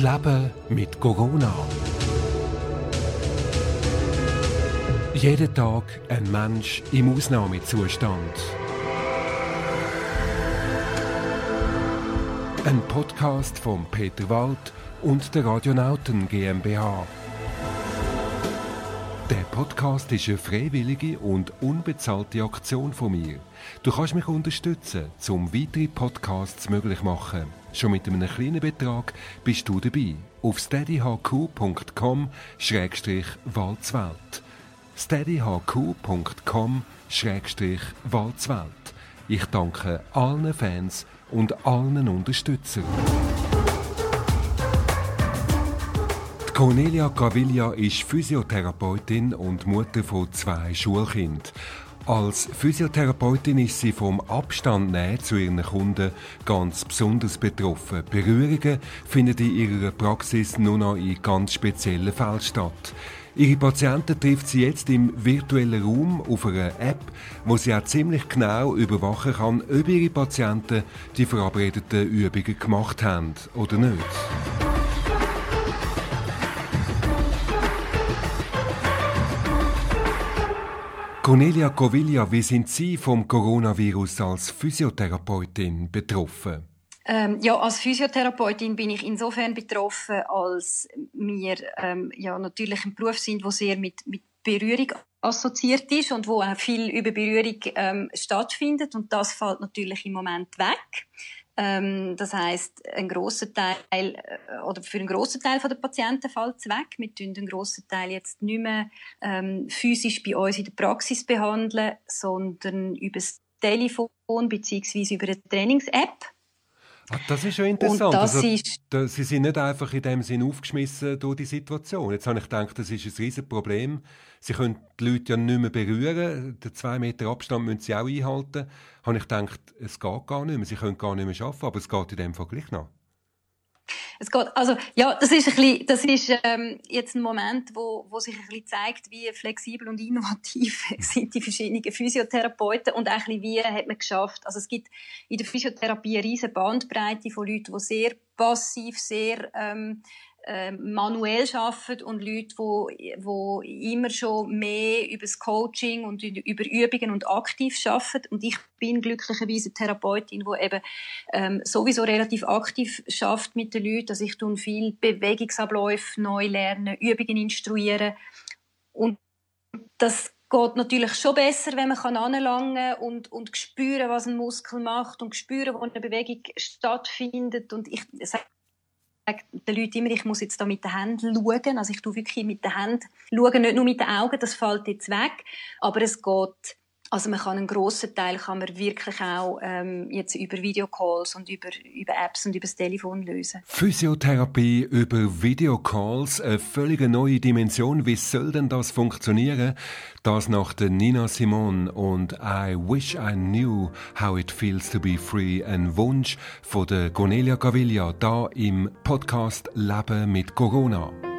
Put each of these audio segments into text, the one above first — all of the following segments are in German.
Leben mit Corona. Jeden Tag ein Mensch im Ausnahmezustand. Ein Podcast von Peter Wald und der Radionauten GmbH. Der Podcast ist eine freiwillige und unbezahlte Aktion von mir. Du kannst mich unterstützen, um weitere Podcasts möglich zu machen. Schon mit einem kleinen Betrag bist du dabei. Auf steadyhq.com-walzwelt. steadyhq.com-walzwelt. Ich danke allen Fans und allen Unterstützern. Cornelia Gavilla ist Physiotherapeutin und Mutter von zwei Schulkindern. Als Physiotherapeutin ist sie vom Abstand näher zu ihren Kunden ganz besonders betroffen. Berührungen finden in ihrer Praxis nur noch in ganz speziellen Fällen statt. Ihre Patienten trifft sie jetzt im virtuellen Raum auf einer App, wo sie auch ziemlich genau überwachen kann, ob ihre Patienten die verabredeten Übungen gemacht haben oder nicht. Cornelia Coviglia, wie sind Sie vom Coronavirus als Physiotherapeutin betroffen? Ähm, ja, als Physiotherapeutin bin ich insofern betroffen, als wir ähm, ja natürlich ein Beruf sind, wo sehr mit, mit Berührung assoziiert ist und wo auch viel über Berührung ähm, stattfindet und das fällt natürlich im Moment weg. Ähm, das heißt, ein großer Teil äh, oder für einen großen Teil der Patienten fällt es weg. Wir tun den grossen Teil jetzt nicht mehr ähm, physisch bei uns in der Praxis behandeln, sondern über das Telefon bzw. über eine Trainings-App. Das ist schon interessant. Also, ist Sie sind nicht einfach in dem Sinn aufgeschmissen durch die Situation. Jetzt habe ich gedacht, das ist ein riesiges Problem. Sie können die Leute ja nicht mehr berühren. Den zwei Meter Abstand müssen Sie auch einhalten. Habe ich gedacht, es geht gar nicht mehr. Sie können gar nicht mehr arbeiten, aber es geht in dem Fall gleich noch. Es geht, also, ja, das ist ein bisschen, das ist, ähm, jetzt ein Moment, wo, wo sich ein bisschen zeigt, wie flexibel und innovativ sind die verschiedenen Physiotherapeuten und auch ein bisschen, wie hat man geschafft. Also, es gibt in der Physiotherapie eine riesige Bandbreite von Leuten, die sehr passiv, sehr, ähm, äh, manuell arbeiten und Leute, wo, wo immer schon mehr über das Coaching und über Übungen und aktiv arbeiten. Und ich bin glücklicherweise Therapeutin, die eben ähm, sowieso relativ aktiv schafft mit den Leuten. Also ich tue viel Bewegungsabläufe neu lernen, Übungen instruieren und das geht natürlich schon besser, wenn man kann anlangen und und spüren, was ein Muskel macht und spüren, wo eine Bewegung stattfindet und ich sage den Leuten immer, ich muss jetzt da mit den Händen schauen. Also ich tue wirklich mit den Händen schauen, nicht nur mit den Augen, das fällt jetzt weg. Aber es geht also man kann einen grossen Teil kann man wirklich auch ähm, jetzt über Videocalls und über, über Apps und über das Telefon lösen. Physiotherapie über Videocalls, eine völlig neue Dimension. Wie soll denn das funktionieren? Das nach der Nina Simone und I Wish I Knew How It Feels to Be Free. Ein Wunsch von der Cornelia Gavilla da im Podcast Leben mit Corona.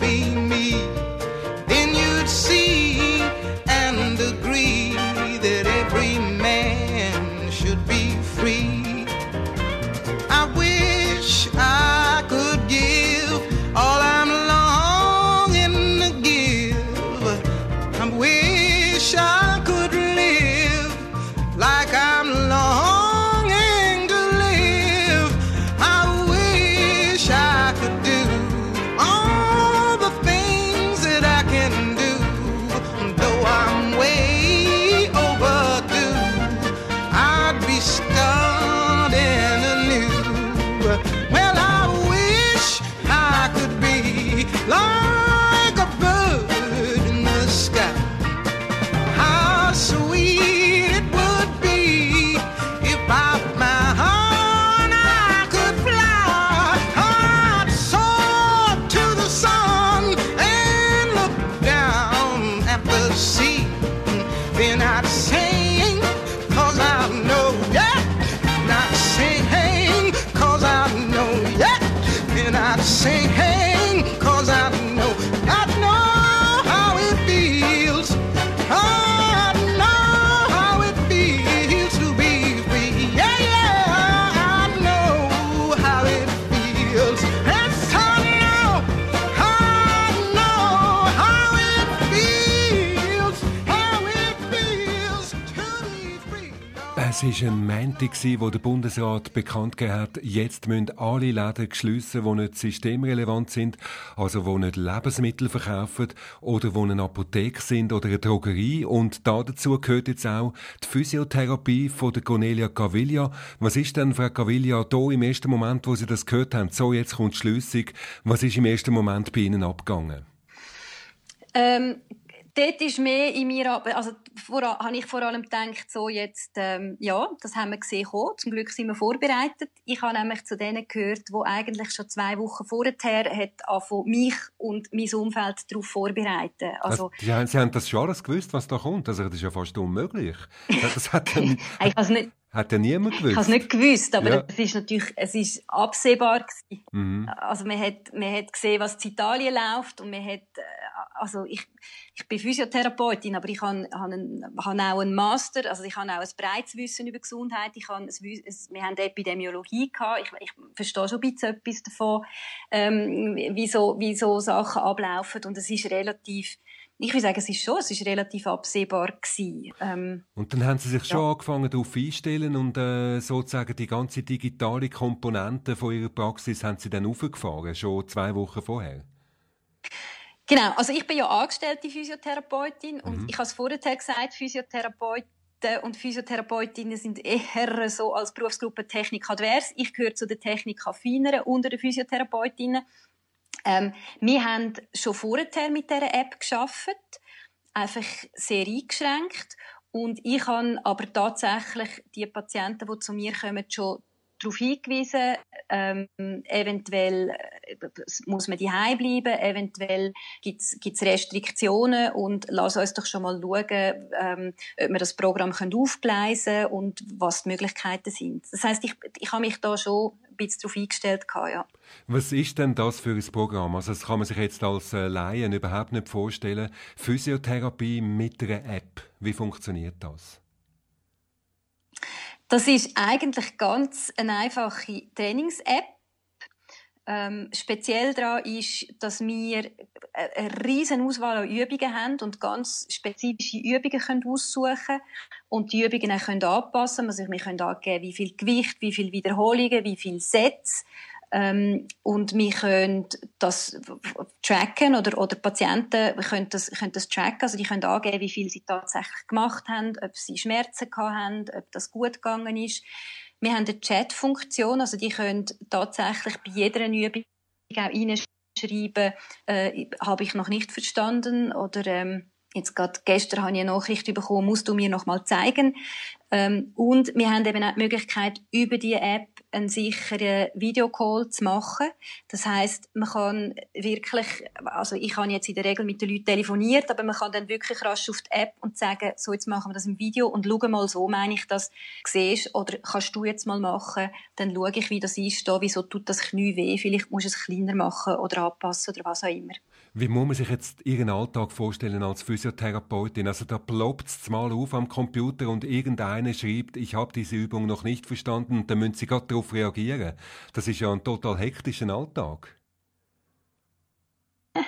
Wish I could Es war ein Montag, wo der Bundesrat bekannt gegeben hat, jetzt müssen alle Läden geschlossen, die nicht systemrelevant sind, also die nicht Lebensmittel verkaufen oder die eine Apotheke sind oder eine Drogerie. Und da dazu gehört jetzt auch die Physiotherapie von der Cornelia Caviglia. Was ist denn, Frau Caviglia, da im ersten Moment, wo Sie das gehört haben, so jetzt kommt die Schliessung, was ist im ersten Moment bei Ihnen abgegangen? Ähm, dort ist mehr in mir, also vor, habe ich vor allem gedacht, so jetzt, ähm, ja, das haben wir gesehen kommen. Zum Glück sind wir vorbereitet. Ich habe nämlich zu denen gehört, wo eigentlich schon zwei Wochen vorher hat mich und mein Umfeld darauf vorbereiten. Also, Sie, haben, Sie haben das schon alles gewusst, was da kommt. Also das ist ja fast unmöglich. Das hat ja nicht, nicht, hat ja niemand gewusst. Ich habe es nicht gewusst, aber ja. es ist natürlich, es ist absehbar gewesen. Mhm. Also man hat, man hat gesehen, was in Italien läuft und man hat, äh, also ich, ich bin Physiotherapeutin, aber ich habe, habe, einen, habe auch einen Master, also ich habe auch ein breites Wissen über Gesundheit. Ich habe ein, wir haben Epidemiologie gehabt. Ich, ich verstehe schon ein bisschen etwas davon, ähm, wie so, wie so Sachen ablaufen und es ist relativ, ich würde sagen, es ist schon, es ist relativ absehbar gewesen. Ähm, und dann haben Sie sich schon angefangen darauf einstellen und äh, sozusagen die ganze digitale Komponente von Ihrer Praxis haben Sie dann aufgefahren, schon zwei Wochen vorher? Genau, also ich bin ja angestellte Physiotherapeutin und mhm. ich habe es vorher gesagt, Physiotherapeuten und Physiotherapeutinnen sind eher so als Berufsgruppe Technik advers. Ich gehöre zu der Technik affineren unter den Physiotherapeutinnen. Ähm, wir haben schon vorher mit dieser App geschafft, einfach sehr eingeschränkt. Und ich habe aber tatsächlich die Patienten, die zu mir kommen, schon darauf hingewiesen, ähm, eventuell muss man daheim bleiben, eventuell gibt es Restriktionen und lass uns doch schon mal schauen, ähm, ob wir das Programm können aufgleisen und was die Möglichkeiten sind. Das heißt, ich, ich habe mich da schon ein bisschen darauf eingestellt. Ja. Was ist denn das für ein Programm? Also das kann man sich jetzt als äh, Laien überhaupt nicht vorstellen. Physiotherapie mit einer App, wie funktioniert das? Das ist eigentlich ganz eine einfache Trainings-App. Ähm, speziell daran ist, dass wir eine riesen Auswahl an Übungen haben und ganz spezifische Übungen können aussuchen und die Übungen auch können anpassen. Also wir können angeben, wie viel Gewicht, wie viel Wiederholungen, wie viel Sätze ähm, und wir können das tracken oder, oder Patienten können das, können das tracken. Also die können angeben, wie viel sie tatsächlich gemacht haben, ob sie Schmerzen haben, ob das gut gegangen ist. Wir haben eine Chat-Funktion, also die können tatsächlich bei jeder Übung auch reinschreiben, äh, habe ich noch nicht verstanden oder ähm, Jetzt gerade gestern habe ich eine Nachricht bekommen, musst du mir noch mal zeigen. Ähm, und wir haben eben auch die Möglichkeit, über die App einen sicheren Videocall zu machen. Das heißt, man kann wirklich, also ich habe jetzt in der Regel mit den Leuten telefoniert, aber man kann dann wirklich rasch auf die App und sagen, so jetzt machen wir das im Video und schau mal, so meine ich das, siehst oder kannst du jetzt mal machen, dann schaue ich, wie das ist da, wieso tut das Knie weh, vielleicht muss du es kleiner machen oder anpassen oder was auch immer. Wie muss man sich jetzt Ihren Alltag vorstellen als Physiotherapeutin? Also da ploppt es mal auf am Computer und irgendeiner schreibt, ich habe diese Übung noch nicht verstanden und dann müssen Sie gerade darauf reagieren. Das ist ja ein total hektischer Alltag.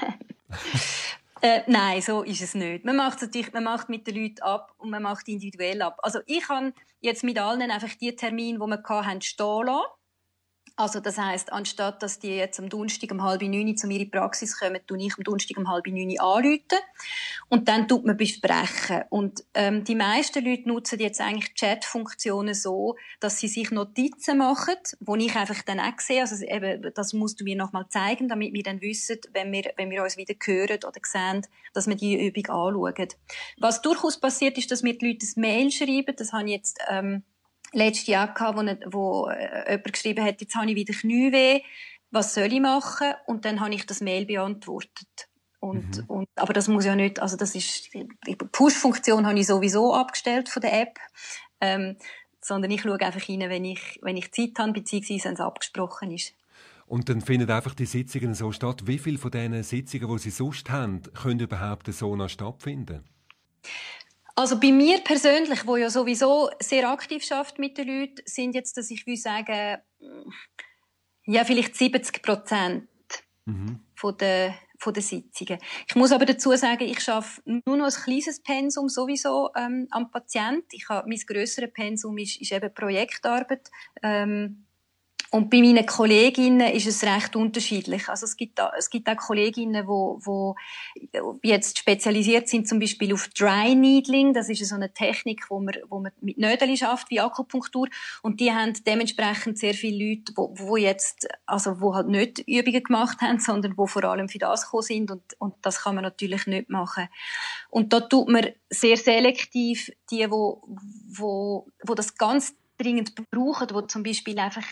Äh, nein, so ist es nicht. Man macht natürlich, man macht mit den Leuten ab und man macht individuell ab. Also ich kann jetzt mit allen einfach die Termine, die wir hatten, stehen lassen. Also das heißt, anstatt dass die jetzt am Donnerstag um halb neun zu mir in Praxis kommen, tue ich am Donnerstag um halb neun anrufen und dann tut man besprechen. Und ähm, die meisten Leute nutzen jetzt eigentlich Chat-Funktionen so, dass sie sich Notizen machen, wo ich einfach dann auch sehe, also eben, das musst du mir nochmal zeigen, damit wir dann wissen, wenn wir, wenn wir uns wieder hören oder sehen, dass wir die Übung anschauen. Was durchaus passiert ist, dass mir die Leute ein Mail schreiben, das habe ich jetzt ähm, letztes Jahr gehabt, wo, wo äh, jemand geschrieben hat, jetzt habe ich wieder Knieweh, was soll ich machen? Und dann habe ich das Mail beantwortet. Und, mhm. und, aber das muss ja nicht, also das ist, die Push-Funktion habe ich sowieso abgestellt von der App, ähm, sondern ich schaue einfach rein, wenn ich, wenn ich Zeit habe, beziehungsweise wenn es abgesprochen ist. Und dann finden einfach die Sitzungen so statt. Wie viele von diesen Sitzungen, die Sie sonst haben, können überhaupt so noch stattfinden? Also bei mir persönlich, wo ja sowieso sehr aktiv schafft mit den Leuten, sind jetzt, dass ich will sagen, ja vielleicht 70 Prozent mhm. von der von den Sitzungen. Ich muss aber dazu sagen, ich schaffe nur noch ein kleines Pensum sowieso ähm, am Patient. Ich habe, mein grösseres Pensum ist, ist eben Projektarbeit. Ähm, und bei meinen Kolleginnen ist es recht unterschiedlich. Also es gibt, da, es gibt auch Kolleginnen, wo, wo jetzt spezialisiert sind, zum Beispiel auf Dry Needling. Das ist so eine Technik, wo man, wo man mit Nödeln schafft, wie Akupunktur. Und die haben dementsprechend sehr viele Leute, wo, wo jetzt, also wo halt nicht Übungen gemacht haben, sondern wo vor allem für das gekommen sind. Und, und das kann man natürlich nicht machen. Und da tut man sehr selektiv die, wo, wo, wo das ganz dringend brauchen, wo zum Beispiel einfach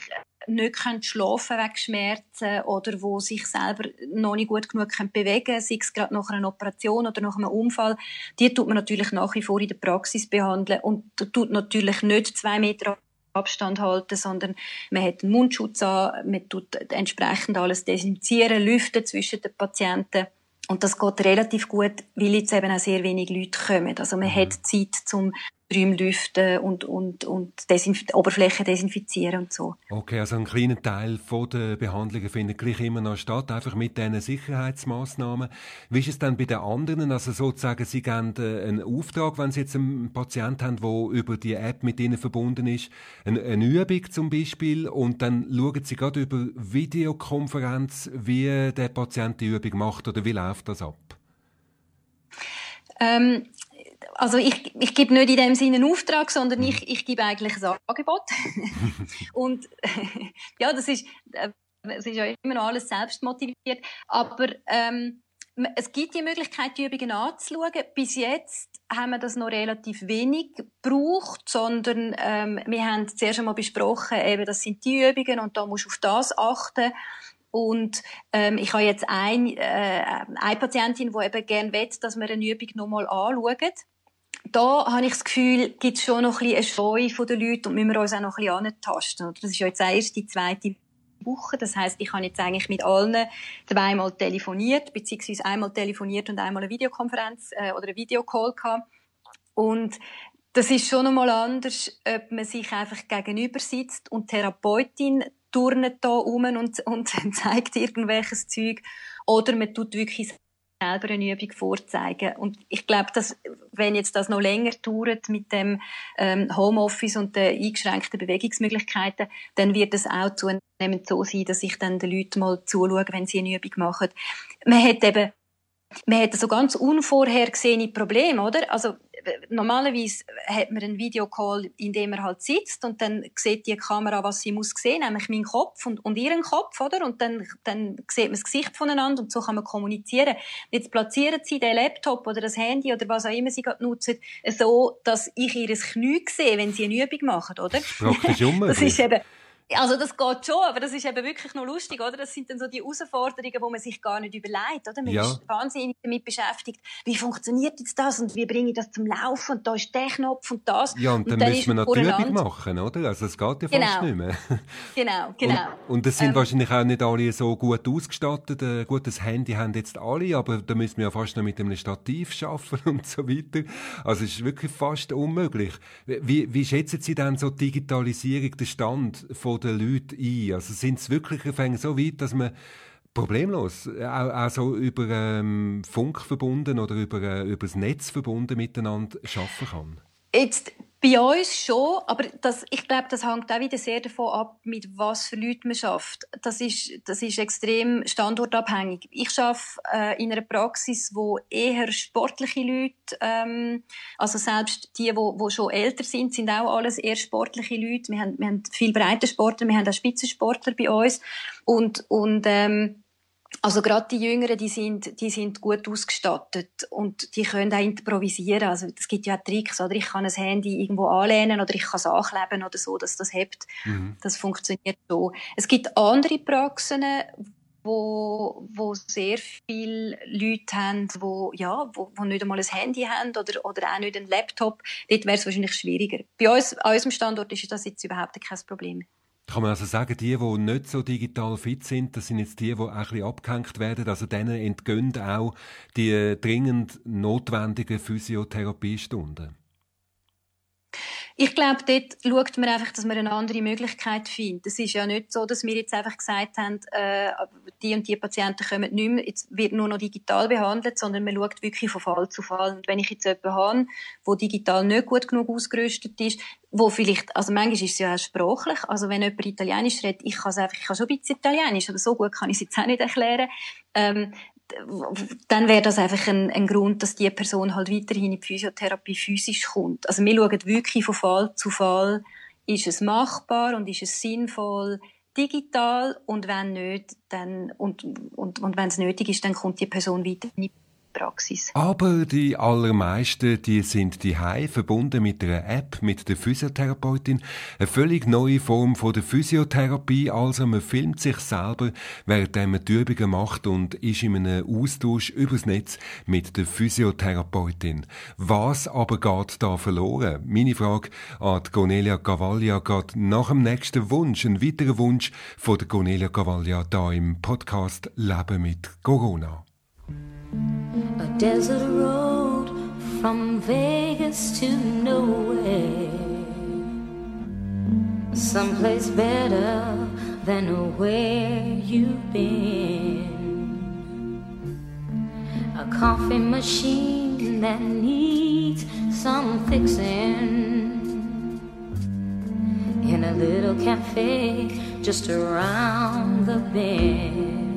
nicht schlafen wegen Schmerzen oder wo sich selber noch nicht gut genug bewegen können, sei es gerade nach einer Operation oder nach einem Unfall, die tut man natürlich nach wie vor in der Praxis behandeln und tut natürlich nicht zwei Meter Abstand halten, sondern man hat einen Mundschutz an, man tut entsprechend alles desinfizieren, lüften zwischen den Patienten. Und das geht relativ gut, weil jetzt eben auch sehr wenig Leute kommen. Also man mhm. hat Zeit, zum Räume lüften und, und, und Desinf Oberflächen desinfizieren und so. Okay, also ein kleiner Teil von der Behandlungen findet gleich immer noch statt, einfach mit diesen Sicherheitsmaßnahmen. Wie ist es dann bei den anderen? Also sozusagen, Sie geben äh, einen Auftrag, wenn Sie jetzt einen Patienten haben, der über die App mit Ihnen verbunden ist, eine, eine Übung zum Beispiel, und dann schauen Sie gerade über Videokonferenz, wie der Patient die Übung macht oder wie läuft das ab? Ähm, also ich, ich gebe nicht in dem Sinne einen Auftrag, sondern ich, ich gebe eigentlich ein Angebot. und ja, das ist, äh, es ist ja immer noch alles selbst motiviert. Aber ähm, es gibt die Möglichkeit, die Übungen anzuschauen. Bis jetzt haben wir das noch relativ wenig gebraucht, sondern ähm, wir haben zuerst einmal besprochen, eben, das sind die Übungen und da musst du auf das achten. Und ähm, ich habe jetzt ein, äh, eine Patientin, die eben gerne will, dass wir eine Übung nochmal anschauen da habe ich das Gefühl, gibt es schon noch ein bisschen eine Scheu der Leute und müssen wir uns auch noch ein bisschen antasten. Das ist ja jetzt erst die zweite Woche. Das heißt, ich habe jetzt eigentlich mit allen zweimal telefoniert, beziehungsweise einmal telefoniert und einmal eine Videokonferenz äh, oder eine Videocall gehabt. Und das ist schon einmal anders, ob man sich einfach gegenüber sitzt und Therapeutin turnet da um und, und zeigt irgendwelches Zeug oder man tut wirklich selber eine Übung vorzeigen. Und ich glaube, dass, wenn jetzt das noch länger dauert mit dem ähm, Homeoffice und den eingeschränkten Bewegungsmöglichkeiten, dann wird es auch zunehmend so sein, dass ich dann den Leuten mal zuschaue, wenn sie eine Übung machen. Man hat eben man hat so ganz unvorhergesehene Probleme, oder? Also normalerweise hat man einen Videocall, in dem er halt sitzt und dann sieht die Kamera, was sie muss sehen, nämlich meinen Kopf und, und ihren Kopf, oder? Und dann, dann sieht man das Gesicht voneinander und so kann man kommunizieren. Jetzt platzieren sie den Laptop oder das Handy oder was auch immer sie gerade nutzen, so, dass ich ihr Knie sehe, wenn sie eine Übung machen, oder? Praktisch Das ist eben also das geht schon, aber das ist eben wirklich noch lustig, oder? Das sind dann so die Herausforderungen, wo man sich gar nicht überlegt, oder? Man ja. ist wahnsinnig damit beschäftigt, wie funktioniert jetzt das und wie bringe ich das zum Laufen und da ist der Knopf und das. Ja, und, und dann, dann müssen wir natürlich machen, oder? Also es geht ja fast genau. nicht mehr. genau, genau. Und, und das sind ähm, wahrscheinlich auch nicht alle so gut ausgestattet. Ein gutes Handy haben jetzt alle, aber da müssen wir ja fast noch mit einem Stativ arbeiten und so weiter. Also es ist wirklich fast unmöglich. Wie, wie schätzen Sie denn so die Digitalisierung, den Stand von den Leuten ein? Also sind es wirklich so weit, dass man problemlos, auch, auch so über ähm, Funk verbunden oder über, äh, über das Netz verbunden miteinander arbeiten kann? Jetzt bei uns schon, aber das, ich glaube, das hängt auch wieder sehr davon ab, mit was für Leuten man schafft. Das ist, das ist extrem standortabhängig. Ich arbeite äh, in einer Praxis, wo eher sportliche Leute, ähm, also selbst die, wo, wo schon älter sind, sind auch alles eher sportliche Leute. Wir haben, wir haben viel breite Sportler, wir haben auch Spitzensportler bei uns und und ähm, also gerade die Jüngeren, die sind, die sind gut ausgestattet und die können auch improvisieren. Also es gibt ja auch Tricks, oder ich kann ein Handy irgendwo anlehnen oder ich kann es ankleben oder so, dass das hebt. Mhm. Das funktioniert so. Es gibt andere Praxen, wo, wo sehr viele Leute haben, wo, ja, wo, wo nicht einmal ein Handy haben oder, oder auch nicht einen Laptop. Dort wäre es wahrscheinlich schwieriger. Bei uns, an unserem Standort ist das jetzt überhaupt kein Problem. Kann man also sagen, die, die nicht so digital fit sind, das sind jetzt die, die auch ein bisschen abgehängt werden. Also denen entgehen auch die dringend notwendigen Physiotherapiestunden. Ich glaube, dort schaut man einfach, dass man eine andere Möglichkeit findet. Es ist ja nicht so, dass wir jetzt einfach gesagt haben, äh, die und die Patienten kommen nicht mehr, jetzt wird nur noch digital behandelt, sondern man schaut wirklich von Fall zu Fall. Und wenn ich jetzt jemanden habe, der digital nicht gut genug ausgerüstet ist, wo vielleicht, also manchmal ist es ja auch sprachlich, also wenn jemand Italienisch redet, ich kann es einfach, ich kann schon ein bisschen Italienisch, aber so gut kann ich es jetzt auch nicht erklären, ähm, dann wäre das einfach ein, ein, Grund, dass die Person halt weiterhin in die Physiotherapie physisch kommt. Also wir schauen wirklich von Fall zu Fall, ist es machbar und ist es sinnvoll digital und wenn nicht, dann, und, und, und wenn es nötig ist, dann kommt die Person weiter in die Praxis. Aber die allermeisten, die sind die verbunden mit einer App, mit der Physiotherapeutin. Eine völlig neue Form von der Physiotherapie. Also man filmt sich selber, während man die Übungen macht und ist in einem Austausch übers Netz mit der Physiotherapeutin. Was aber geht da verloren? Meine Frage an Cornelia Cavaglia geht nach dem nächsten Wunsch, ein weiterer Wunsch von der Cornelia Cavaglia da im Podcast Leben mit Corona. A desert road from Vegas to nowhere. Someplace better than where you've been. A coffee machine that needs some fixing. In a little cafe just around the bend.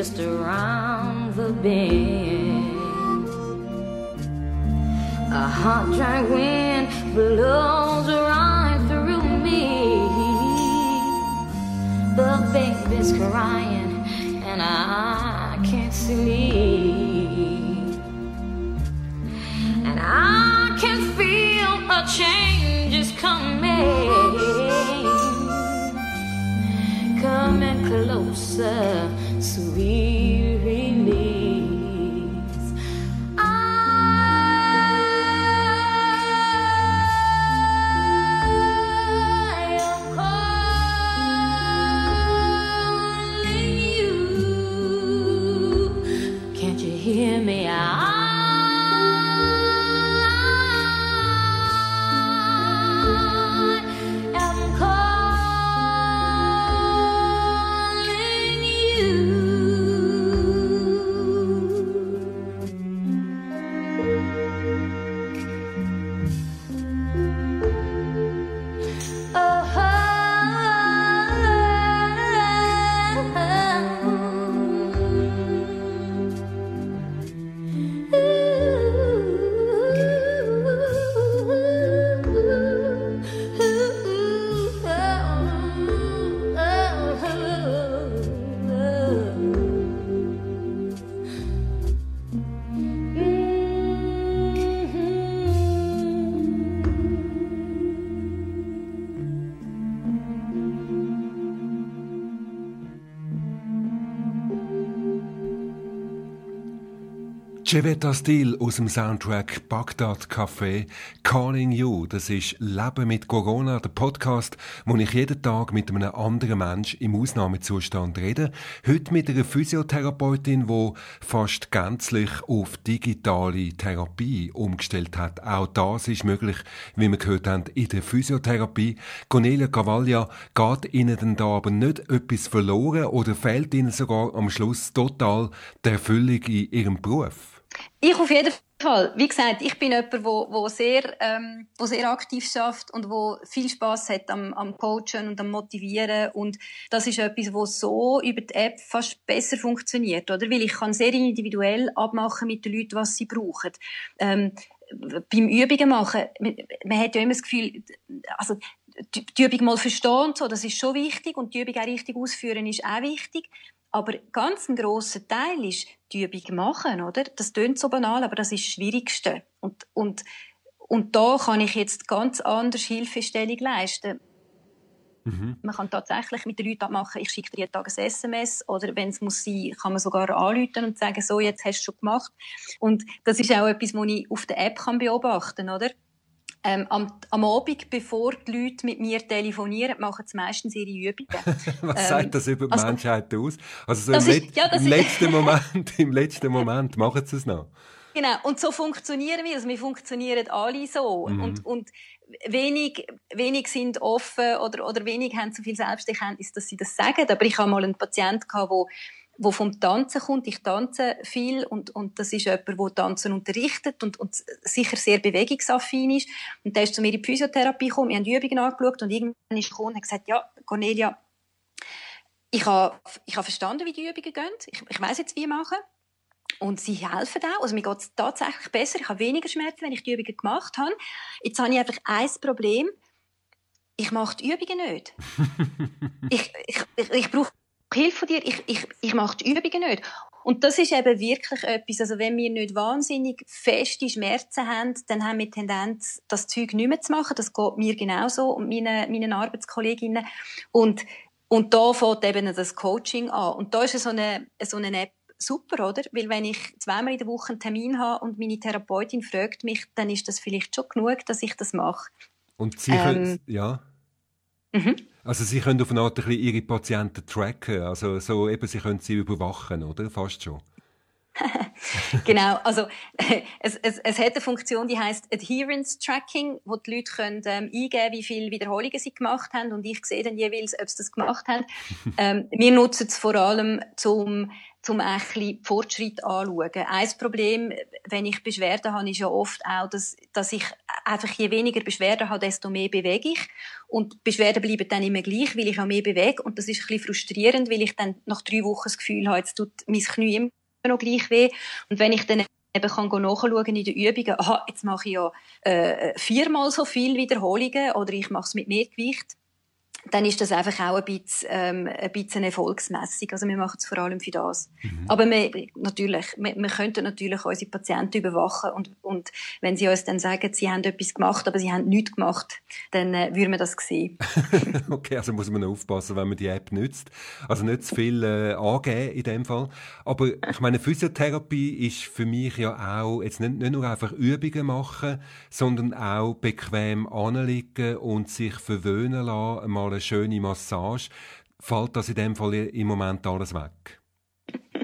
just around the bend. A hot, dry wind blows right through me. The baby's crying, and I can't sleep. And I can feel a change is coming, coming closer. Cevetta Stil aus dem Soundtrack Bagdad Café Calling You. Das ist Leben mit Corona, der Podcast, wo ich jeden Tag mit einem anderen Mensch im Ausnahmezustand rede. Heute mit einer Physiotherapeutin, die fast gänzlich auf digitale Therapie umgestellt hat. Auch das ist möglich, wie wir gehört haben, in der Physiotherapie. Cornelia Cavaglia, geht Ihnen denn da aber nicht etwas verloren oder fehlt Ihnen sogar am Schluss total der Erfüllung in Ihrem Beruf? Ich auf jeden Fall. Wie gesagt, ich bin jemand, wo, wo sehr, ähm, wo sehr aktiv schafft und wo viel Spaß hat am, am Coachen und am Motivieren und das ist etwas, wo so über die App fast besser funktioniert, oder? Weil ich kann sehr individuell abmachen mit den Leuten, was sie brauchen. Ähm, beim Übungen machen, man, man hat ja immer das Gefühl, also die, Übung mal verstehen so, das ist schon wichtig und die Übung auch richtig ausführen ist auch wichtig. Aber ganz ein grosser Teil ist die Übung machen, oder? Das klingt so banal, aber das ist das Schwierigste. Und, und, und da kann ich jetzt ganz anders Hilfestellung leisten. Mhm. Man kann tatsächlich mit den Leuten abmachen, ich schicke dir jeden Tag ein SMS oder wenn es muss sein, kann man sogar anrufen und sagen, so, jetzt hast du schon gemacht. Und das ist auch etwas, was ich auf der App kann beobachten kann, oder? Ähm, am, am Abend, bevor die Leute mit mir telefonieren, machen sie meistens ihre Übungen. Was ähm, sagt das über die also, Menschheit aus? Also so im, ist, ja, im letzten Moment, im letzten Moment machen sie es noch. Genau. Und so funktionieren wir. Also wir funktionieren alle so. Mhm. Und, und wenig, wenig sind offen oder, oder wenig haben so viel Selbsterkenntnis, dass sie das sagen. Aber ich habe mal einen Patienten der wo vom Tanzen kommt. Ich tanze viel und, und das ist jemand, der Tanzen unterrichtet und, und sicher sehr bewegungsaffin ist. Und der ist zu mir in die Physiotherapie gekommen, wir haben die Übungen angeschaut und irgendwann ist er gekommen und hat gesagt, ja, Cornelia, ich habe, ich habe verstanden, wie die Übungen gehen. Ich, ich weiß jetzt, wie machen. Und sie helfen auch. Also mir geht es tatsächlich besser. Ich habe weniger Schmerzen, wenn ich die Übungen gemacht habe. Jetzt habe ich einfach ein Problem. Ich mache die Übungen nicht. ich, ich, ich, ich brauche Hilfe von dir, ich, ich, ich mache die Übungen nicht. Und das ist eben wirklich etwas, also wenn wir nicht wahnsinnig feste Schmerzen haben, dann haben wir Tendenz, das Zeug nicht mehr zu machen. Das geht mir genauso und meinen, meinen Arbeitskolleginnen. Und, und da fängt eben das Coaching an. Und da ist so eine, so eine App super, oder? Weil wenn ich zweimal in der Woche einen Termin habe und meine Therapeutin fragt mich, dann ist das vielleicht schon genug, dass ich das mache. Und Sie können, ähm, ja. Mhm. Also Sie können auf eine Art ein bisschen Ihre Patienten tracken, also so eben, Sie können sie überwachen, oder? Fast schon. genau, also es, es, es hat eine Funktion, die heißt Adherence Tracking, wo die Leute können ähm, eingeben, wie viele Wiederholungen sie gemacht haben und ich sehe dann jeweils, ob sie das gemacht haben. ähm, wir nutzen es vor allem zum zum ein bisschen Fortschritt anschauen. Ein Problem, wenn ich Beschwerden habe, ist ja oft auch, dass, dass ich einfach je weniger Beschwerden habe, desto mehr bewege ich. Und Beschwerden bleiben dann immer gleich, weil ich auch mehr bewege. Und das ist ein bisschen frustrierend, weil ich dann nach drei Wochen das Gefühl habe, jetzt tut mein Knie immer noch gleich weh. Und wenn ich dann eben kann nachschauen in den Übungen, aha, jetzt mache ich ja äh, viermal so viel Wiederholungen oder ich mache es mit mehr Gewicht, dann ist das einfach auch ein bisschen, ähm, ein bisschen Erfolgsmessung. Also wir machen es vor allem für das. Mhm. Aber wir, natürlich, wir, wir könnten natürlich unsere Patienten überwachen und, und wenn sie uns dann sagen, sie haben etwas gemacht, aber sie haben nichts gemacht, dann äh, würden wir das sehen. okay, also muss man aufpassen, wenn man die App nutzt. Also nicht zu viel äh, angeben in dem Fall. Aber ich meine, Physiotherapie ist für mich ja auch jetzt nicht, nicht nur einfach Übungen machen, sondern auch bequem anliegen und sich verwöhnen lassen, mal eine schöne Massage. Fällt das in dem Fall im Moment alles weg?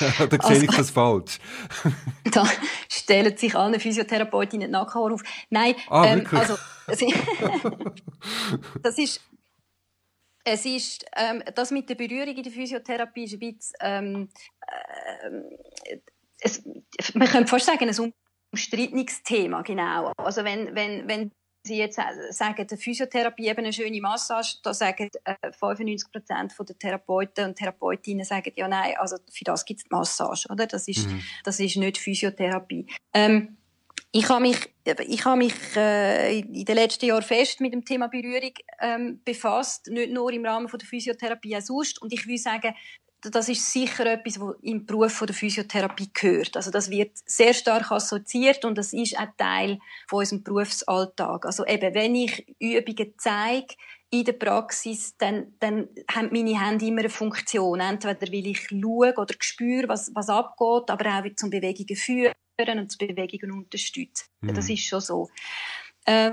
da sehe also, ich das falsch. da stellen sich alle Physiotherapeutinnen die Nackenhaare auf. Nein, ah, ähm, also das ist es ist, ähm, das mit der Berührung in der Physiotherapie ist ein bisschen, ähm, äh, es, man könnte fast sagen, ein umstrittenes Thema, genau. Also wenn, wenn, wenn Sie jetzt sagen, die Physiotherapie eben eine schöne Massage, da sagen äh, 95 Prozent der Therapeuten und Therapeutinnen sagen, ja nein, also für das gibt es Massage, oder? Das ist, mhm. das ist nicht Physiotherapie. Ähm, ich habe mich, ich habe mich äh, in den letzten Jahren fest mit dem Thema Berührung ähm, befasst, nicht nur im Rahmen von der Physiotherapie, auch sonst. Und ich will sagen, das ist sicher etwas, was im Beruf von der Physiotherapie gehört. Also das wird sehr stark assoziiert und das ist auch Teil von unserem Berufsalltag. Also eben, wenn ich Übungen zeige in der Praxis, dann, dann haben meine Hände immer eine Funktion. Entweder will ich schauen oder spüren, was, was abgeht, aber auch zum Bewegungen führen und zu Bewegungen unterstützen. Mhm. Das ist schon so. Äh,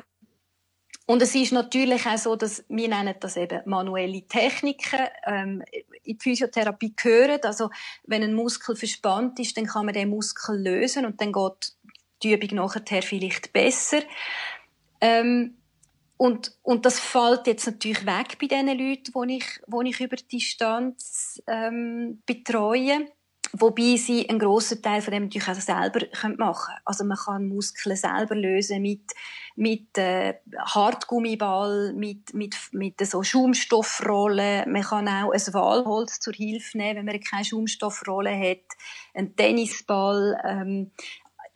und es ist natürlich auch so, dass wir nennen das eben manuelle Techniken ähm, in die Physiotherapie gehören. Also wenn ein Muskel verspannt ist, dann kann man den Muskel lösen und dann geht die Übung nachher vielleicht besser. Ähm, und, und das fällt jetzt natürlich weg bei den Leuten, die ich, die ich über Distanz ähm, betreue. Wobei sie einen grossen Teil von dem natürlich auch selber machen können. Also man kann Muskeln selber lösen mit, mit äh, Hartgummiball, mit, mit, mit so Schaumstoffrollen. Man kann auch ein Walholz zur Hilfe nehmen, wenn man keine Schaumstoffrolle hat. Ein Tennisball. Ähm,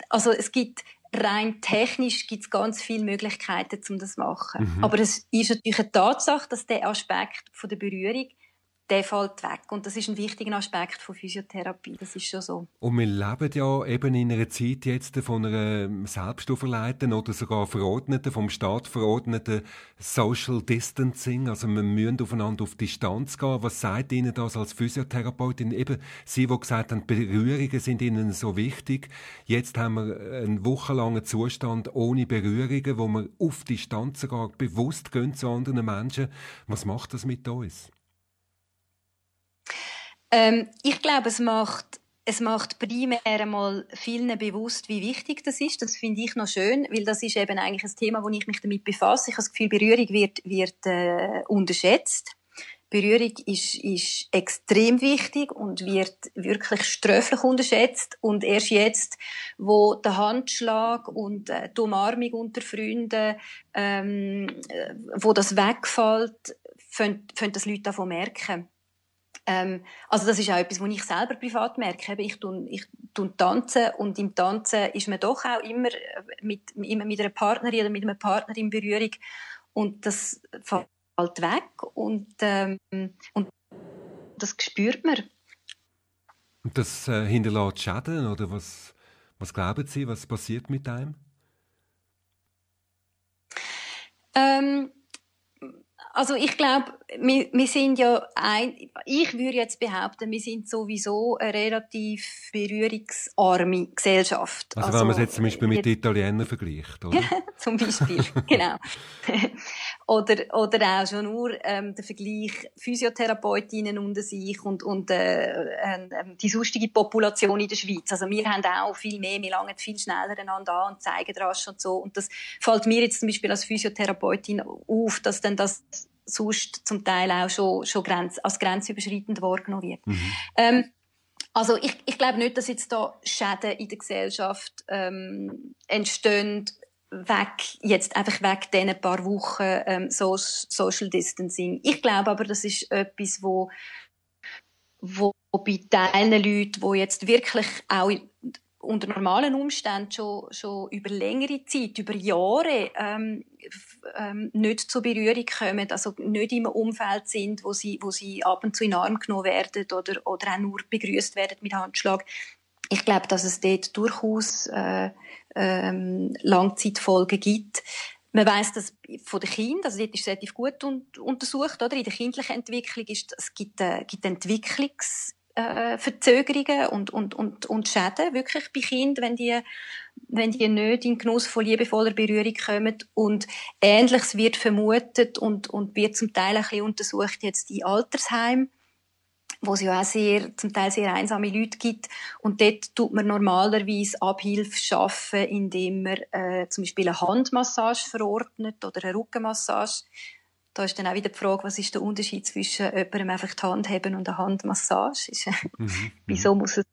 also es gibt rein technisch gibt es ganz viele Möglichkeiten, um das zu machen. Mhm. Aber es ist natürlich eine Tatsache, dass der Aspekt von der Berührung der fällt weg. Und das ist ein wichtiger Aspekt von Physiotherapie. Das ist schon so. Und wir leben ja eben in einer Zeit jetzt von einer selbstauferlegten oder sogar verordneten, vom Staat verordneten Social Distancing. Also wir müssen aufeinander auf Distanz gehen. Was sagt Ihnen das als Physiotherapeutin? Eben Sie, die gesagt haben, Berührungen sind Ihnen so wichtig. Jetzt haben wir einen wochenlangen Zustand ohne Berührungen, wo wir auf Distanz sogar bewusst gehen zu anderen Menschen. Was macht das mit uns? Ähm, ich glaube, es macht es macht primär einmal vielen bewusst, wie wichtig das ist. Das finde ich noch schön, weil das ist eben eigentlich ein Thema, wo ich mich damit befasse. Ich habe das Gefühl, Berührung wird, wird äh, unterschätzt. Berührung ist, ist extrem wichtig und wird wirklich sträflich unterschätzt. Und erst jetzt, wo der Handschlag und äh, die Umarmung unter Freunden, ähm, äh, wo das wegfällt, können das Leute davon merken. Ähm, also das ist auch etwas, was ich selber privat merke. Ich tun, ich tun tanzen und im Tanzen ist man doch auch immer äh, mit, immer mit einer Partnerin oder mit einem Partner in Berührung und das fällt weg und, ähm, und das spürt man. Und das äh, hinterlässt Schäden oder was, was glauben Sie, was passiert mit einem? Ähm, also ich glaube, wir, wir sind ja ein, ich würde jetzt behaupten, wir sind sowieso eine relativ berührungsarme Gesellschaft. Also, also wenn man es jetzt zum Beispiel mit den Italienern vergleicht, oder? zum Beispiel, genau. oder, oder auch schon nur ähm, der Vergleich Physiotherapeutinnen unter sich und, und äh, äh, die sonstige Population in der Schweiz. Also wir haben auch viel mehr, wir langen viel schneller einander an und zeigen rasch und so. Und das fällt mir jetzt zum Beispiel als Physiotherapeutin auf, dass dann das sonst zum Teil auch schon, schon grenz, als grenzüberschreitend wahrgenommen wird. Mhm. Ähm, also ich, ich glaube nicht, dass jetzt da Schäden in der Gesellschaft ähm, entstehen, weg, jetzt einfach weg diesen paar Wochen ähm, so, Social Distancing. Ich glaube aber, das ist etwas, wo, wo bei Teilen Leuten, die jetzt wirklich auch unter normalen Umständen schon, schon über längere Zeit, über Jahre ähm, ähm, nicht zur Berührung kommen, also nicht im Umfeld sind, wo sie, wo sie ab und zu in Arm genommen werden oder, oder auch nur begrüßt werden mit Handschlag. Ich glaube, dass es dort durchaus äh, ähm, Langzeitfolgen gibt. Man weiß das von den Kindern, also dort ist relativ gut un untersucht, oder? In der kindlichen Entwicklung ist, es gibt, äh, gibt Entwicklungs äh, Verzögerungen und, und, und, und Schäden wirklich bei Kindern, wenn die, wenn die nicht in Genuss von liebevoller Berührung kommen. Und Ähnliches wird vermutet und, und wird zum Teil ein bisschen untersucht jetzt in Altersheimen. Wo es ja auch sehr, zum Teil sehr einsame Leute gibt. Und dort tut man normalerweise Abhilfe schaffen, indem man äh, zum Beispiel eine Handmassage verordnet oder eine Rückenmassage. Da ist dann auch wieder die Frage, was ist der Unterschied zwischen jemandem einfach die Hand haben und einer Handmassage? Ist, äh, mhm. Wieso muss es,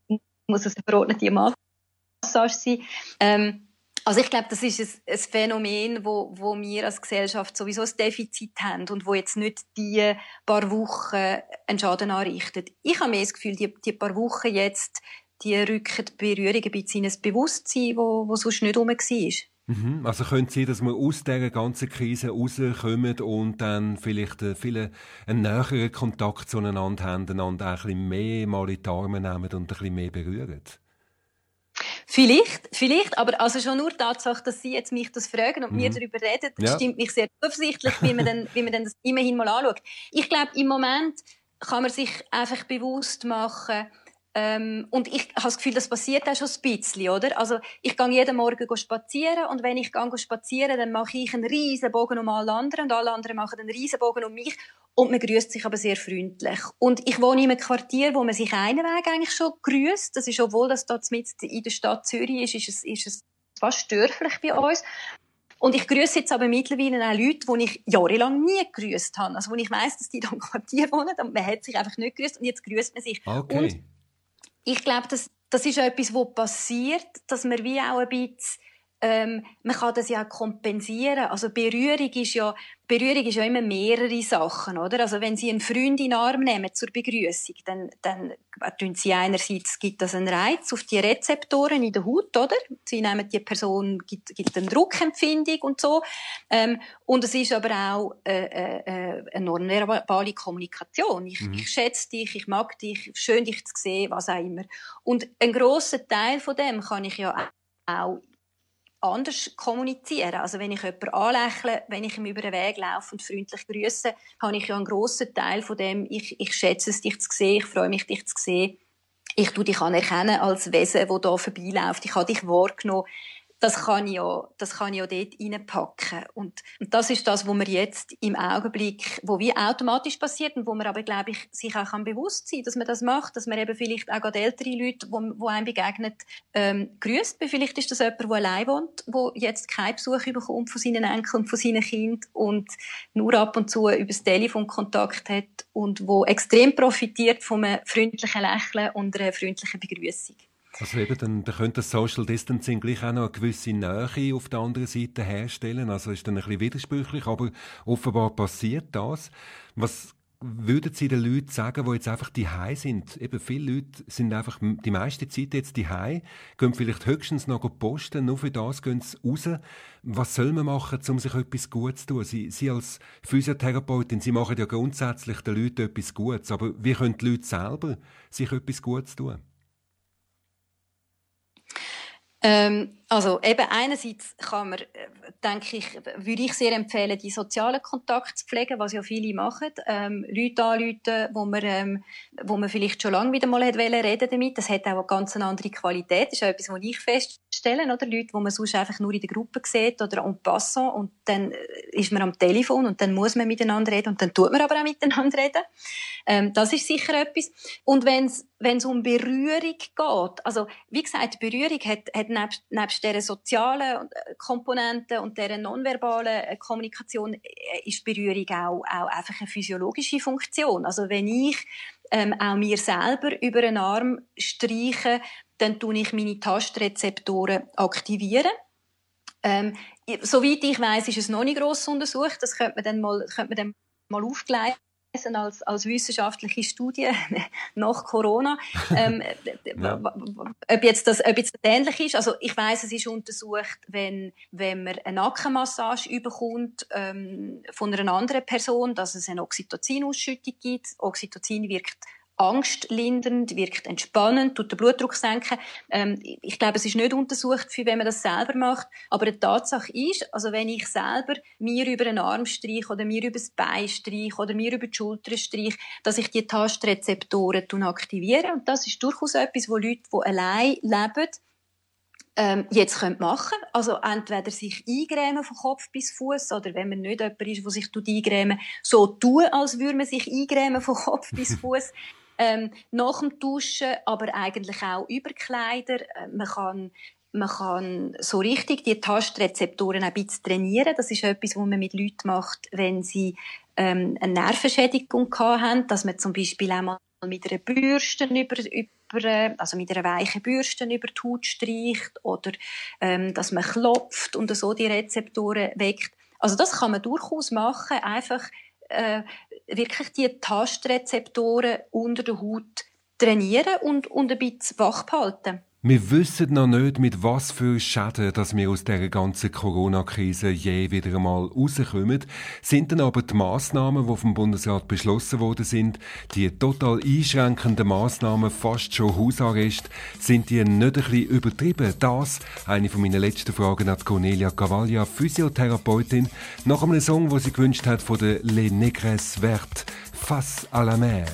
muss es eine verordnete Massage sein? Ähm, also ich glaube, das ist ein, ein, Phänomen, wo, wo wir als Gesellschaft sowieso ein Defizit haben und wo jetzt nicht die paar Wochen einen Schaden anrichtet. Ich habe mehr das Gefühl, die, die paar Wochen jetzt, die rücken die Berührung ein bisschen in ein Bewusstsein, wo, wo sonst nicht rum war. Mhm. Also könnte sein, dass wir aus dieser ganzen Krise rauskommen und dann vielleicht einen, viel einen näheren Kontakt zueinander haben, einander ein bisschen mehr mal in die Arme nehmen und ein bisschen mehr berühren? Vielleicht, vielleicht, aber also schon nur die Tatsache, dass Sie jetzt mich das fragen und mhm. mir darüber reden, ja. stimmt mich sehr zuversichtlich, wie man dann, wie man dann das immerhin mal anschaut. Ich glaube, im Moment kann man sich einfach bewusst machen, ähm, und ich habe das Gefühl, das passiert auch schon ein bisschen, oder? Also, ich gehe jeden Morgen spazieren und wenn ich gehe spazieren, dann mache ich einen riesen Bogen um alle anderen und alle anderen machen einen riesen Bogen um mich und man grüßt sich aber sehr freundlich. Und ich wohne in einem Quartier, wo man sich einen Weg eigentlich schon grüßt. Das ist, obwohl das dort mit in der Stadt Zürich ist, ist es, ist es fast dörflich bei uns. Und ich grüße jetzt aber mittlerweile auch Leute, die ich jahrelang nie grüßt habe. Also, wo ich weiss, dass die da im Quartier wohnen und man hat sich einfach nicht grüßt und jetzt grüßt man sich. Okay. Und ich glaube, das, das ist etwas, was passiert, dass man wie auch ein bisschen ähm, man kann das ja kompensieren. Also Berührung ist ja, Berührung ist ja immer mehrere Sachen, oder? Also wenn Sie einen Freund in den Arm nehmen zur Begrüßung, dann, dann tun Sie einerseits, gibt das einen Reiz auf die Rezeptoren in der Haut, oder? Sie nehmen die Person, gibt, gibt eine Druckempfindung und so. Ähm, und es ist aber auch äh, äh, äh eine nonverbale Kommunikation. Ich, mhm. ich schätze dich, ich mag dich, schön dich zu sehen, was auch immer. Und ein grosser Teil von dem kann ich ja auch anders kommunizieren. Also wenn ich jemanden anlächle, wenn ich ihm über den Weg laufe und freundlich grüße, habe ich ja einen grossen Teil von dem, ich, ich schätze es, dich zu sehen, ich freue mich, dich zu sehen. Ich tu dich anerkennen als Wesen, das hier vorbeiläuft. Ich habe dich wahrgenommen das kann ich ja, das kann ich ja dort reinpacken. Und, und das ist das, was wir jetzt im Augenblick, wo wie automatisch passiert und wo man aber, glaube ich, sich auch kann bewusst sein, dass man das macht, dass man eben vielleicht auch gerade ältere Leute, wo, wo einem begegnet, ähm, grüßt. Vielleicht ist das jemand, der allein wohnt, der jetzt keinen Besuch bekommt von seinen Enkeln und von seinen Kindern und nur ab und zu über das Telefon Kontakt hat und wo extrem profitiert von einem freundlichen Lächeln und einer freundlichen Begrüßung. Also eben, dann, dann könnte das Social Distancing gleich auch noch eine gewisse Nähe auf der anderen Seite herstellen. Also ist dann ein bisschen widersprüchlich, aber offenbar passiert das. Was würden Sie den Leuten sagen, die jetzt einfach die sind? Eben viele Leute sind einfach die meiste Zeit jetzt die gehen vielleicht höchstens noch posten, nur für das gehen sie raus. Was soll man machen, um sich etwas Gutes zu tun? Sie, Sie als Physiotherapeutin, Sie machen ja grundsätzlich den Leuten etwas Gutes, aber wie können die Leute selber sich etwas Gutes tun? Ähm, also eben einerseits kann man, äh, denke ich, würde ich sehr empfehlen, die sozialen Kontakte zu pflegen, was ja viele machen. Ähm, Leute anrufen, wo man, ähm, wo man vielleicht schon lange wieder mal hat reden damit. Das hat auch eine ganz andere Qualität. Das ist auch etwas, was ich feststelle, oder? Leute, wo man sonst einfach nur in der Gruppe sieht oder en passant und dann äh, ist man am Telefon und dann muss man miteinander reden und dann tut man aber auch miteinander reden. Ähm, das ist sicher etwas. Und wenn es um Berührung geht, also wie gesagt, Berührung hat, hat nebst, nebst dieser sozialen äh, Komponente und dieser nonverbalen äh, Kommunikation äh, ist Berührung auch, auch einfach eine physiologische Funktion. Also wenn ich ähm, auch mir selber über einen Arm streiche, dann tue ich meine Tastrezeptoren aktivieren. Ähm, soweit ich weiß, ist es noch nicht gross untersucht. Das könnte man dann mal, könnte man dann mal aufgleisen als, als wissenschaftliche Studie nach Corona. Ähm, ja. ob, jetzt das, ob jetzt das ähnlich ist. Also ich weiß, es ist untersucht, wenn, wenn man eine Nackenmassage überkommt ähm, von einer anderen Person, dass es eine Oxytocin-Ausschüttung gibt. Oxytocin wirkt angstlindernd, wirkt entspannend, tut den Blutdruck senken. Ähm, ich glaube, es ist nicht untersucht, für wenn man das selber macht. Aber die Tatsache ist, also wenn ich selber mir über den Arm streiche oder mir über das Bein streiche oder mir über die Schulter streiche, dass ich die Tastrezeptoren aktiviere. Und das ist durchaus etwas, wo Leute, die allein leben, ähm, jetzt können machen Also entweder sich eingrämen von Kopf bis Fuß oder wenn man nicht jemand ist, der sich eingrämen so tun, als würde man sich eingrämen von Kopf bis Fuß. Ähm, nach dem Duschen, aber eigentlich auch über Kleider. Äh, man kann man kann so richtig die Tastrezeptoren ein bisschen trainieren. Das ist etwas, was man mit Leuten macht, wenn sie ähm, eine Nervenschädigung haben, dass man zum Beispiel auch mal mit einer Bürste über, über also mit einer weichen Bürste über die Haut streicht oder ähm, dass man klopft und so die Rezeptoren weckt. Also das kann man durchaus machen, einfach äh, wirklich die Tastrezeptoren unter der Haut trainieren und, und ein bisschen wach behalten. Wir wissen noch nicht, mit was für Schäden, dass wir aus der ganzen Corona-Krise je wieder einmal rauskommen. Sind dann aber die Massnahmen, die vom Bundesrat beschlossen worden sind, die total einschränkenden Massnahmen, fast schon Hausarrest, sind die nicht ein bisschen übertrieben? Das, eine von meinen letzten Fragen an Cornelia Cavaglia, Physiotherapeutin, nach einem Song, wo sie gewünscht hat von der Les Negresses Vertes, Face à la mer.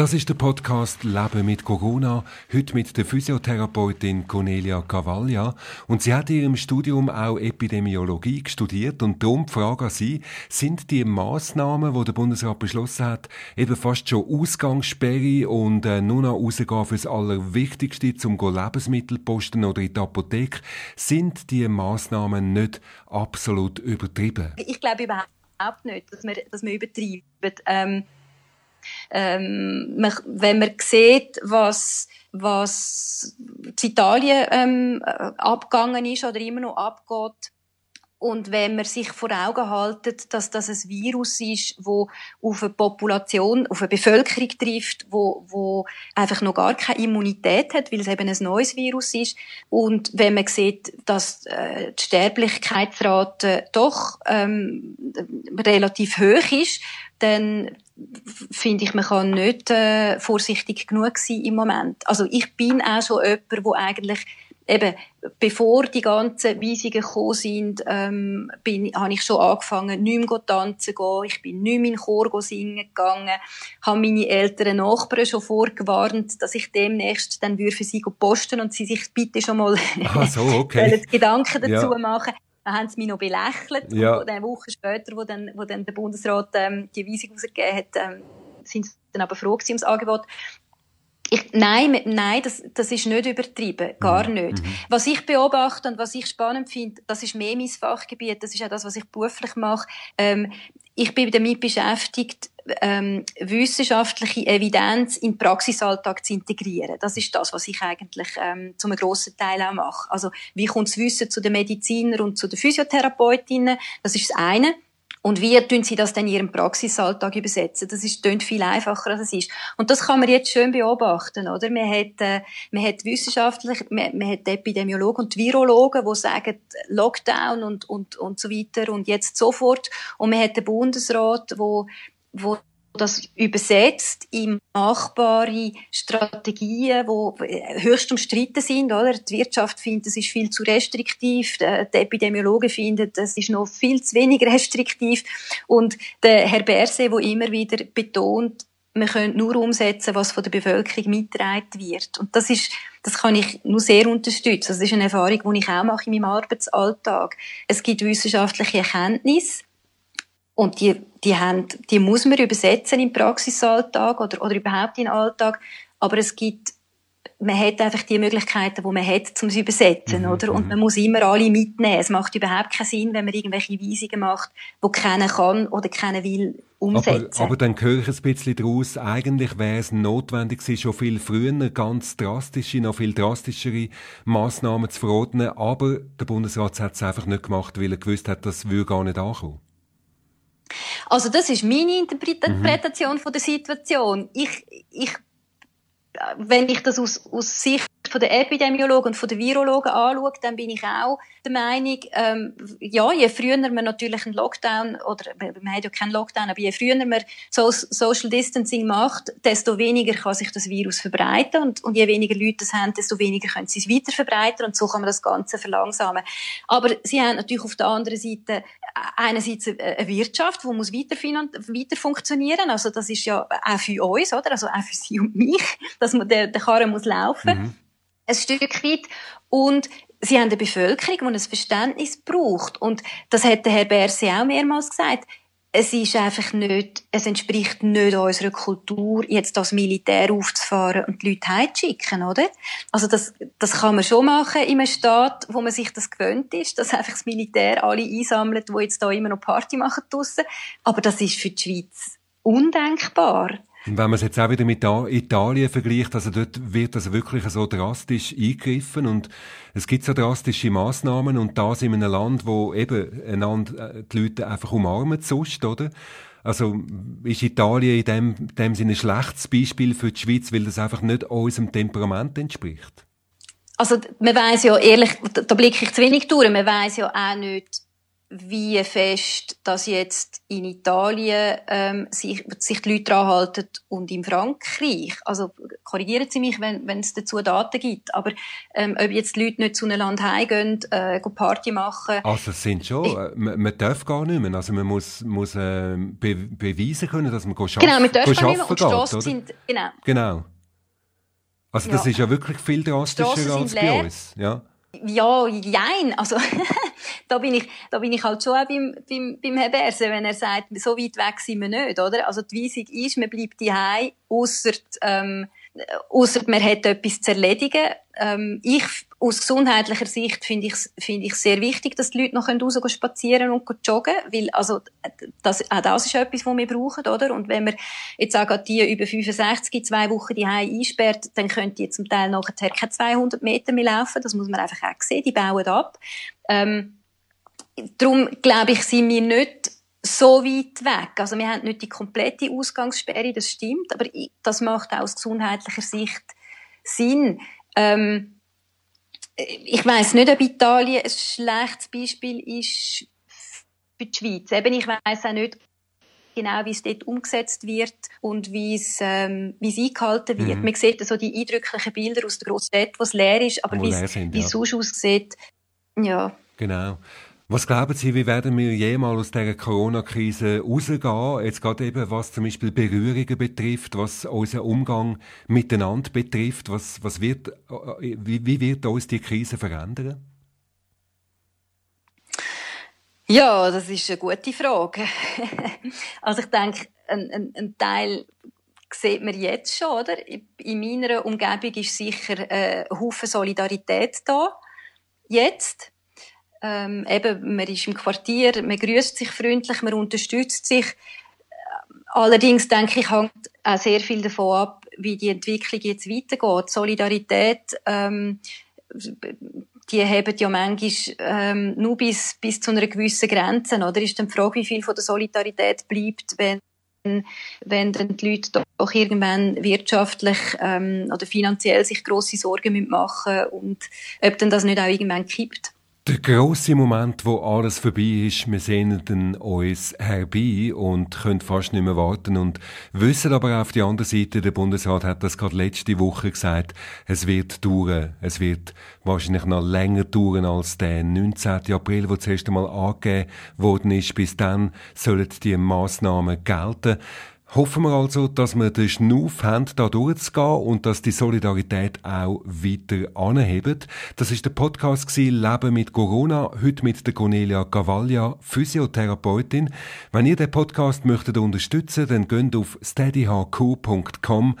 Das ist der Podcast Leben mit Corona. Heute mit der Physiotherapeutin Cornelia Cavaglia. Und sie hat in ihrem Studium auch Epidemiologie studiert. Und darum die Frage an Sie, sind die Massnahmen, die der Bundesrat beschlossen hat, eben fast schon Ausgangssperre und äh, nur noch rausgehen fürs Allerwichtigste, zum Lebensmittel posten oder in die Apotheke, sind die Massnahmen nicht absolut übertrieben? Ich glaube überhaupt nicht, dass wir, dass wir übertreiben. Ähm ähm, wenn man sieht, was, was in Italien ähm, abgegangen ist oder immer noch abgeht, und wenn man sich vor Augen haltet, dass das ein Virus ist, wo auf eine Population, auf eine Bevölkerung trifft, wo, wo einfach noch gar keine Immunität hat, weil es eben ein neues Virus ist. Und wenn man sieht, dass äh, die Sterblichkeitsrate doch ähm, relativ hoch ist, dann finde ich, man kann nicht äh, vorsichtig genug sein im Moment. Also ich bin auch so jemand, wo eigentlich eben, bevor die ganzen Weisungen gekommen sind, ähm, bin, habe ich schon angefangen, nicht mehr tanzen zu gehen. Ich bin nicht mehr in den Chor singen gegangen. Habe meine älteren Nachbarn schon vorgewarnt, dass ich demnächst dann für sie posten und sie sich bitte schon mal ah, so, okay. Gedanken dazu ja. machen. Dann haben sie mich noch belächelt. Ja. Und eine Woche später, wo dann, wo dann der Bundesrat ähm, die Weisung rausgegeben hat, ähm, sind sie dann aber froh gewesen ums Angebot. Ich, nein, nein, das, das ist nicht übertrieben, gar mhm. nicht. Mhm. Was ich beobachte und was ich spannend finde, das ist mehr mein Fachgebiet, das ist auch das, was ich beruflich mache. Ähm, ich bin damit beschäftigt, ähm, wissenschaftliche Evidenz in den Praxisalltag zu integrieren. Das ist das, was ich eigentlich ähm, zum grossen Teil auch mache. Also wie kommt das Wissen zu den Medizinern und zu den Physiotherapeutinnen? Das ist das eine. Und wie tun sie das dann in ihrem Praxisalltag übersetzen? Das ist, klingt viel einfacher, als es ist. Und das kann man jetzt schön beobachten, oder? Man hat, äh, man hat wissenschaftlich, man, man hat Epidemiologen und Virologen, die sagen, Lockdown und, und, und so weiter und jetzt sofort. Und man hat den Bundesrat, wo, wo das übersetzt in machbare Strategien, die höchst umstritten sind, oder? Die Wirtschaft findet, es ist viel zu restriktiv, die Epidemiologen finden, es ist noch viel zu wenig restriktiv und der Herr Berse, der immer wieder betont, wir können nur umsetzen, was von der Bevölkerung mitgetragen wird. Und das ist, das kann ich nur sehr unterstützen. Das ist eine Erfahrung, die ich auch mache in meinem Arbeitsalltag. Es gibt wissenschaftliche Erkenntnisse, und die, die, haben, die muss man übersetzen im Praxisalltag oder, oder überhaupt in den Alltag. Aber es gibt, man hat einfach die Möglichkeiten, die man hat, um sie übersetzen, mhm. oder? Und mhm. man muss immer alle mitnehmen. Es macht überhaupt keinen Sinn, wenn man irgendwelche Weisungen macht, wo keiner kann oder keiner will umsetzen. Aber, aber dann höre ich ein bisschen daraus, eigentlich wäre es notwendig gewesen, schon viel früher ganz drastische, noch viel drastischere Massnahmen zu verordnen, aber der Bundesrat hat es einfach nicht gemacht, weil er gewusst hat, das würde gar nicht ankommen. Also das ist meine Interpretation mhm. von der Situation. Ich, ich, wenn ich das aus, aus Sicht von der Epidemiologen und von der Virologen anschaue, dann bin ich auch der Meinung, ähm, ja, je früher man natürlich einen Lockdown, oder man hat ja keinen Lockdown, aber je früher man so Social Distancing macht, desto weniger kann sich das Virus verbreiten und, und je weniger Leute es haben, desto weniger können sie es weiter verbreiten und so kann man das Ganze verlangsamen. Aber sie haben natürlich auf der anderen Seite einerseits eine Wirtschaft, die muss weiter, weiter funktionieren, also das ist ja auch für uns, oder? Also auch für sie und mich, dass man der, der Karren muss laufen. Mhm ein Stück weit. Und sie haben eine Bevölkerung, die ein Verständnis braucht. Und das hat der Herr Berse auch mehrmals gesagt. Es ist einfach nicht, es entspricht nicht unserer Kultur, jetzt das Militär aufzufahren und die Leute heimzuschicken, oder? Also das, das kann man schon machen in einem Staat, wo man sich das gewöhnt ist, dass einfach das Militär alle einsammelt, die jetzt da immer noch Party machen draussen. Aber das ist für die Schweiz undenkbar. Und wenn man es jetzt auch wieder mit Italien vergleicht, also dort wird also wirklich so drastisch eingegriffen und es gibt so drastische Maßnahmen und das in einem Land, wo eben einander äh, die Leute einfach umarmen sonst, oder? Also ist Italien in dem, dem Sinne ein schlechtes Beispiel für die Schweiz, weil das einfach nicht unserem Temperament entspricht? Also man weiß ja ehrlich, da blicke ich zu wenig durch, man weiß ja auch nicht, wie fest dass jetzt in Italien ähm, sich, sich die Leute dran halten und in Frankreich. Also korrigieren Sie mich, wenn, wenn es dazu Daten gibt. Aber ähm, ob jetzt die Leute nicht zu einem Land heimgehen, äh, Party machen. Also es sind schon, ich, äh, man, man, darf gar nicht mehr. Also man muss, muss äh, be beweisen können, dass man arbeiten Genau, man darf gar nicht mehr. Und Strassen sind, genau. Genau. Also ja. das ist ja wirklich viel drastischer als bei uns. Ja. Ja, jein. Also, da bin ich, da bin ich halt schon auch beim, beim, beim Herrn Berse, wenn er sagt, so weit weg sind wir nicht, oder? Also, die Weisung ist, man bleibt daheim, ausser, ähm, ausser man hat etwas zu erledigen. Ähm, ich, aus gesundheitlicher Sicht finde ich es finde ich sehr wichtig, dass die Leute noch raus spazieren und joggen weil also das, auch das ist etwas, was wir brauchen, oder? Und wenn man jetzt auch die über 65 zwei Wochen die einsperrt, dann können die zum Teil nachher keine 200 Meter mehr laufen. Das muss man einfach auch sehen. Die bauen ab. Ähm, darum glaube ich, sind wir nicht so weit weg. Also wir haben nicht die komplette Ausgangssperre, das stimmt, aber das macht auch aus gesundheitlicher Sicht Sinn. Ähm, ich weiß nicht, ob Italien ein schlechtes Beispiel ist für die Schweiz. Eben, ich weiß auch nicht genau, wie es dort umgesetzt wird und wie es, ähm, wie es eingehalten wird. Mhm. Man sieht so die eindrücklichen Bilder aus der Großstadt, wo es leer ist, aber wie es, ja. sonst aussieht, ja. Genau. Was glauben Sie, wie werden wir jemals aus dieser Corona-Krise rausgehen? Jetzt gerade eben, was zum Beispiel Berührungen betrifft, was unseren Umgang miteinander betrifft. Was, was wird, äh, wie, wie wird uns die Krise verändern? Ja, das ist eine gute Frage. also ich denke, ein, ein, ein Teil sieht man jetzt schon, oder? In meiner Umgebung ist sicher äh, ein Haufen Solidarität da. Jetzt ähm, eben, man ist im Quartier, man grüßt sich freundlich, man unterstützt sich. Allerdings denke ich, hängt auch sehr viel davon ab, wie die Entwicklung jetzt weitergeht. Solidarität, ähm, die haben ja manchmal ähm, nur bis, bis zu einer gewissen Grenze. Oder ist dann die Frage, wie viel von der Solidarität bleibt, wenn wenn dann die Leute doch irgendwann wirtschaftlich ähm, oder finanziell sich grosse Sorgen machen und ob dann das nicht auch irgendwann kippt. Der grosse Moment, wo alles vorbei ist, wir sehen den uns herbei und können fast nicht mehr warten und wissen aber auf die andere Seite, der Bundesrat hat das gerade letzte Woche gesagt, es wird dauern, es wird wahrscheinlich noch länger dauern als der 19. April, wo zuerst einmal angegeben worden ist. Bis dann sollen die Massnahmen gelten. Hoffen wir also, dass wir den Schnuff haben, da durchzugehen und dass die Solidarität auch weiter anhebt. Das ist der Podcast Leben mit Corona, heute mit der Cornelia Gavaglia, Physiotherapeutin. Wenn ihr den Podcast möchtet unterstützen, dann geht auf steadyhq.com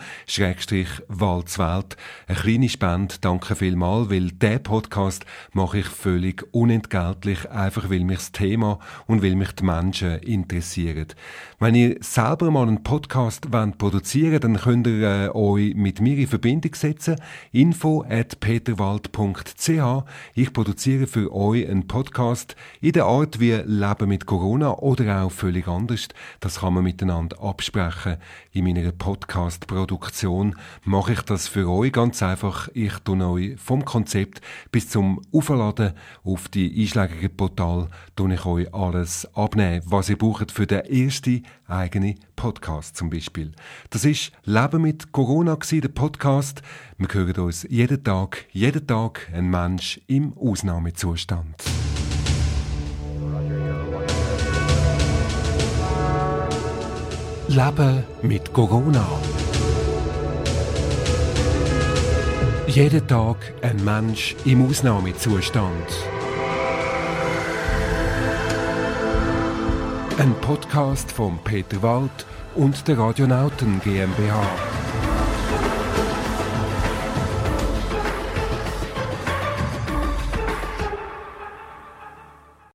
Walzwelt. Eine kleine Spende, danke vielmals, weil der Podcast mache ich völlig unentgeltlich, einfach weil mich das Thema und weil mich die Menschen interessieren. Wenn ihr selber mal einen Podcast wollt produzieren dann könnt ihr äh, euch mit mir in Verbindung setzen. info at peterwald.ch Ich produziere für euch einen Podcast in der Art wie Leben mit Corona oder auch völlig anders. Das kann man miteinander absprechen. In meiner Podcast-Produktion mache ich das für euch ganz einfach. Ich tue euch vom Konzept bis zum Aufladen auf die einschlägigen Portal tue ich euch alles abnehmen, was ihr braucht für den ersten eigenen Podcast zum Beispiel. Das ist Leben mit Corona der Podcast. Wir hören uns jeden Tag, jeden Tag ein Mensch im Ausnahmezustand. Leben mit Corona. Jeden Tag ein Mensch im Ausnahmezustand. Ein Podcast von Peter Wald und der Radionauten GmbH.